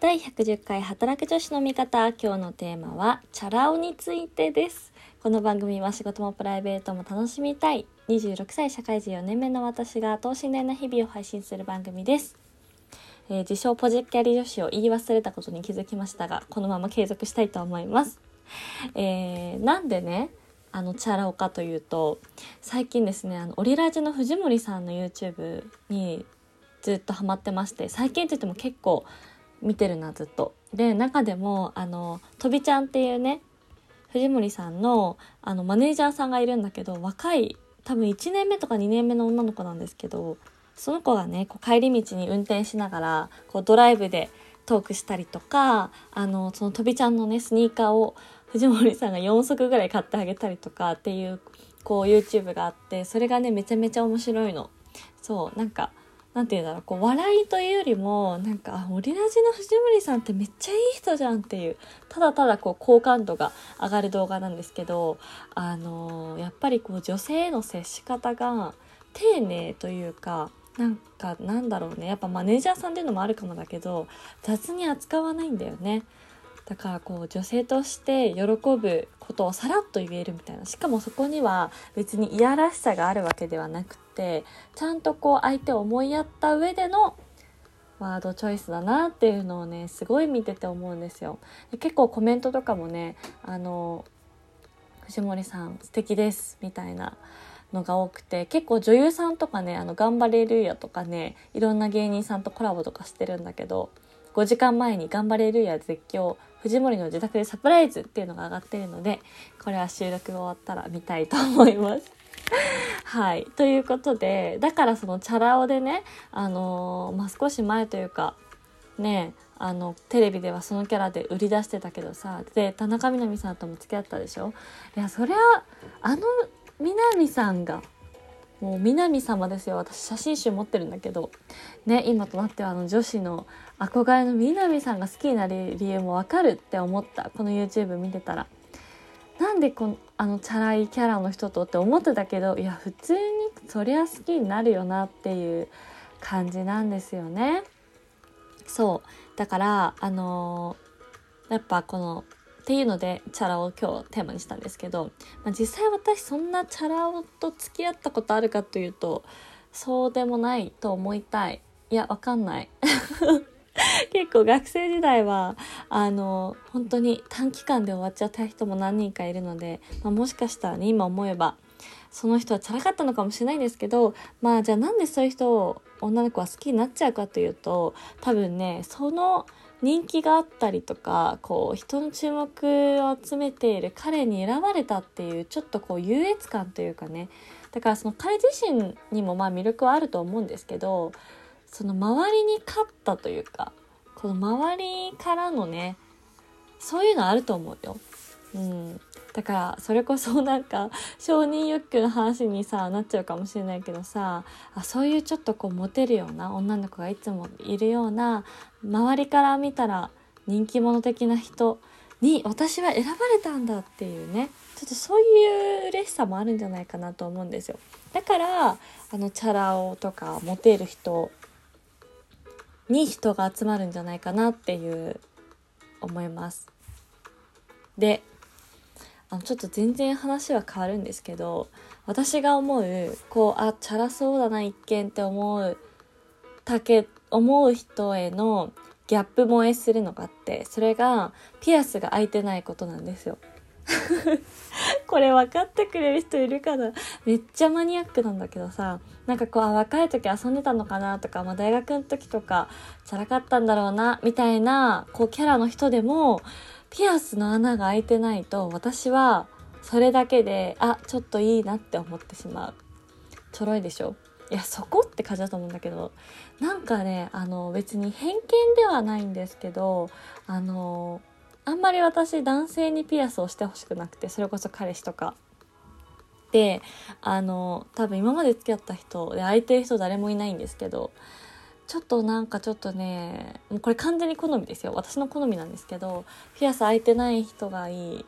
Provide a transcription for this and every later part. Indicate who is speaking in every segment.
Speaker 1: 第110回働く女子の味方。今日のテーマはチャラ男についてです。この番組は仕事もプライベートも楽しみたい。26歳社会人4年目の私が等身大な日々を配信する番組です、えー自称ポジキャリ女子を言い忘れたことに気づきましたがこのまま継続したいと思います。えーなんでねあのチャラ男かというと最近ですねあのオリラジの藤森さんの YouTube にずっとハマってまして最近って言っても結構見てるなずっと。で中でもあのとびちゃんっていうね藤森さんのあのマネージャーさんがいるんだけど若い多分1年目とか2年目の女の子なんですけどその子がねこう帰り道に運転しながらこうドライブでトークしたりとかあのそのとびちゃんのねスニーカーを藤森さんが4足ぐらい買ってあげたりとかっていうこう YouTube があってそれがねめちゃめちゃ面白いの。そうなんかなんて言うんだろうこう笑いというよりもなんかあオリラジの藤森さんってめっちゃいい人じゃんっていうただただこう好感度が上がる動画なんですけどあのーやっぱりこう女性への接し方が丁寧というかなんかなんだろうねやっぱマネージャーさんっていうのもあるかもだけど雑に扱わないんだよね。だからこう女性として喜ぶことをさらっと言えるみたいなしかもそこには別にいやらしさがあるわけではなくてちゃんとこう相手を思いやった上でのワードチョイスだなっていうのをねすごい見てて思うんですよ。で結構コメントとかもねあの藤森さん素敵ですみたいなのが多くて結構女優さんとかねあの頑張れるやとかねいろんな芸人さんとコラボとかしてるんだけど5時間前に頑張れるや絶叫藤森の自宅でサプライズっていうのが上がってるのでこれは収録が終わったら見たいと思います。はい。ということで、だからそのチャラ男でね、あのーまあ、少し前というか、ね、あの、テレビではそのキャラで売り出してたけどさ、で、田中みな実さんとも付き合ったでしょ？いや、そりゃ、あのみな実さんが、もう南様ですよ。私写真集持ってるんだけど、ね、今となってはあの女子の憧れの南さんが好きになる理由もわかるって思った。この YouTube 見てたら。なんでこのあのチャラいキャラの人とって思ってたけどいや普通にそりゃ好きになるよなっていう感じなんですよね。そうだからあのーやっぱこのっていうのでチャラ男を今日テーマにしたんですけど、まあ、実際私そんなチャラ男と付き合ったことあるかというとそうでもないと思いたい。いやわかんない。結構学生時代はあの本当に短期間で終わっちゃった人も何人かいるので、まあ、もしかしたらね今思えばその人はチャラかったのかもしれないんですけどまあじゃあなんでそういう人を女の子は好きになっちゃうかというと多分ねその人気があったりとかこう人の注目を集めている彼に選ばれたっていうちょっとこう優越感というかねだからその彼自身にもまあ魅力はあると思うんですけどその周りに勝ったというかこの周りからのねそういうのあると思うよ。うん、だからそれこそなんか 承認欲求の話にさなっちゃうかもしれないけどさあそういうちょっとこうモテるような女の子がいつもいるような周りから見たら人気者的な人に私は選ばれたんだっていうねちょっとそういう嬉しさもあるんじゃないかなと思うんですよ。だからあのチャラ男とかモテる人に人が集まるんじゃないかなっていう思います。であのちょっと全然話は変わるんですけど私が思うこうあチャラそうだな一見って思うたけ思う人へのギャップ萌えするのがあってそれがピアスが開いてないことなんですよ。これ分かってくれる人いるかな？めっちゃマニアックなんだけどさなんかこうあ若い時遊んでたのかなとか、まあ、大学の時とかチャラかったんだろうなみたいなこうキャラの人でもピアスの穴が開いてないと私はそれだけであちょっといいなって思ってしまう。ちょろいでしょ？いやそこって感じだと思うんだけど。なんかねあの別に偏見ではないんですけどあのあんまり私男性にピアスをしてほしくなくてそれこそ彼氏とか。であの多分今まで付き合った人で空いてる人誰もいないんですけどちょっとなんかちょっとねこれ完全に好みですよ。私の好みなんですけどピアス開いてない人がいい。い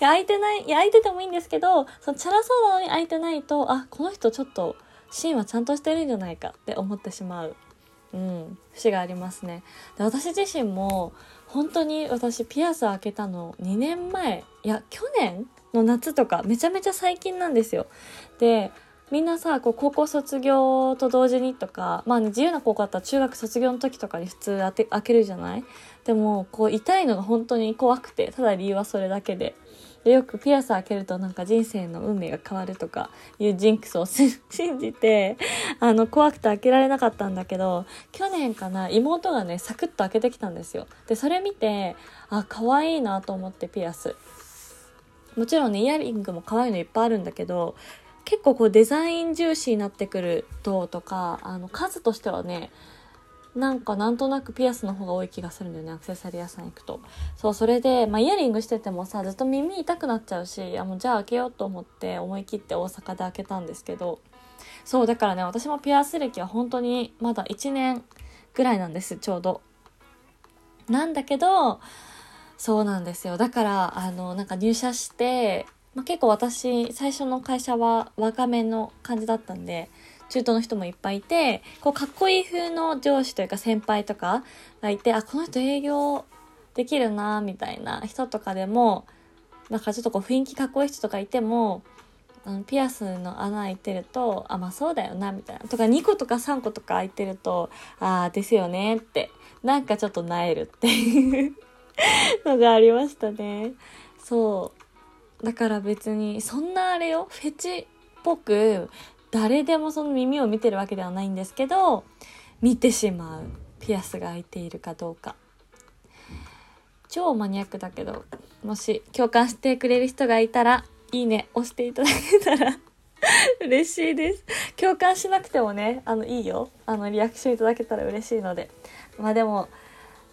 Speaker 1: や開いてないいや開いててもいいんですけどそのチャラそうなのに開いてないとあこの人ちょっと芯はちゃんとしてるんじゃないかって思ってしまう。うん節がありますね。で私自身も本当に私ピアス開けたの2年前。いや去年の夏とかめちゃめちゃ最近なんですよ。でみんなさこう高校卒業と同時にとかまあね自由な高校だったら中学卒業の時とかに普通て開けるじゃない？でもこう痛いのが本当に怖くてただ理由はそれだけで。でよくピアス開けるとなんか人生の運命が変わるとかいうジンクスを 信じてあの怖くて開けられなかったんだけど去年かな妹がねサクッと開けてきたんですよ。でそれ見てあ可愛いなと思ってピアス。もちろんねイヤリングも可愛いのいっぱいあるんだけど結構こうデザイン重視になってくるととかあの数としてはねなんかなんとなくピアスの方が多い気がするんだよねアクセサリー屋さん行くと。そうそれで、まあ、イヤリングしててもさずっと耳痛くなっちゃうしあもうじゃあ開けようと思って思い切って大阪で開けたんですけど。そうだからね私もピアス歴は本当にまだ1年ぐらいなんですちょうど。なんだけどそうなんですよ。だからあのなんか入社してまあ、結構私最初の会社は若めの感じだったんで中東の人もいっぱいいてこうかっこいい風の上司というか先輩とかがいてあこの人営業できるなみたいな人とかでもなんかちょっとこう雰囲気かっこいい人とかいてもあのピアスの穴開いてるとあまあそうだよなみたいな。とか2個とか3個とか開いてるとああですよねってなんかちょっとなえるっていうのがありましたね。そう。だから別にそんなあれよフェチっぽく誰でもその耳を見てるわけではないんですけど見てしまうピアスが開いているかどうか。超マニアックだけどもし共感してくれる人がいたらいいね押していただけたら 嬉しいです。共感しなくてもねあのいいよ。あのリアクションいただけたら嬉しいので。まあでも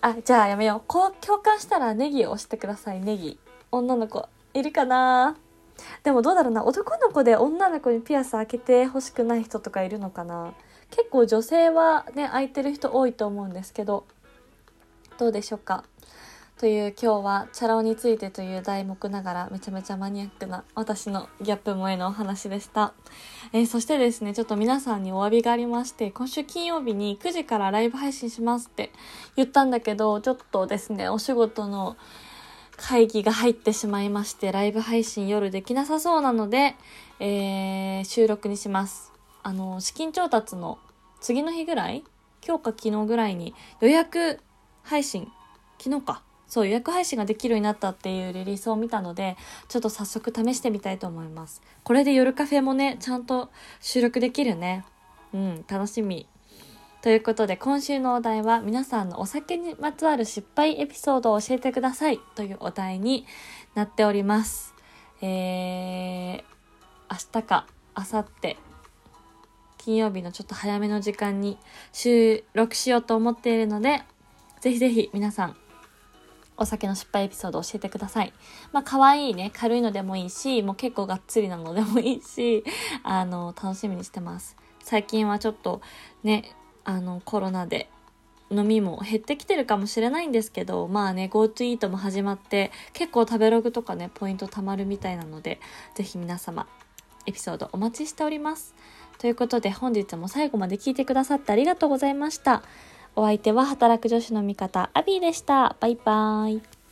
Speaker 1: あじゃあやめよう。こう共感したらネギを押してくださいネギ。女の子いるかな。でもどうだろうな。男の子で女の子にピアス開けてほしくない人とかいるのかな。結構女性はね開いてる人多いと思うんですけど。どうでしょうか。という今日はチャラ男についてという題目ながらめちゃめちゃマニアックな私のギャップ萌えのお話でした、えー、そしてですねちょっと皆さんにお詫びがありまして今週金曜日に9時からライブ配信しますって言ったんだけどちょっとですねお仕事の会議が入ってしまいまして、ライブ配信夜できなさそうなので、えー、収録にします。あの、資金調達の次の日ぐらい今日か昨日ぐらいに予約配信、昨日か。そう、予約配信ができるようになったっていうリリースを見たので、ちょっと早速試してみたいと思います。これで夜カフェもね、ちゃんと収録できるね。うん、楽しみ。ということで今週のお題は皆さんのお酒にまつわる失敗エピソードを教えてくださいというお題になっております。えー、明日か明後日金曜日のちょっと早めの時間に収録しようと思っているので、ぜひぜひ皆さんお酒の失敗エピソードを教えてください。まあ、可愛いね、軽いのでもいいし、もう結構がっつりなのでもいいし、あの、楽しみにしてます。最近はちょっとね、あのコロナで飲みも減ってきてるかもしれないんですけどまあね GoTo イートも始まって結構食べログとかねポイント貯まるみたいなので是非皆様エピソードお待ちしております。ということで本日も最後まで聞いてくださってありがとうございました。お相手は働く女子の味方アビーでした。バイバーイ。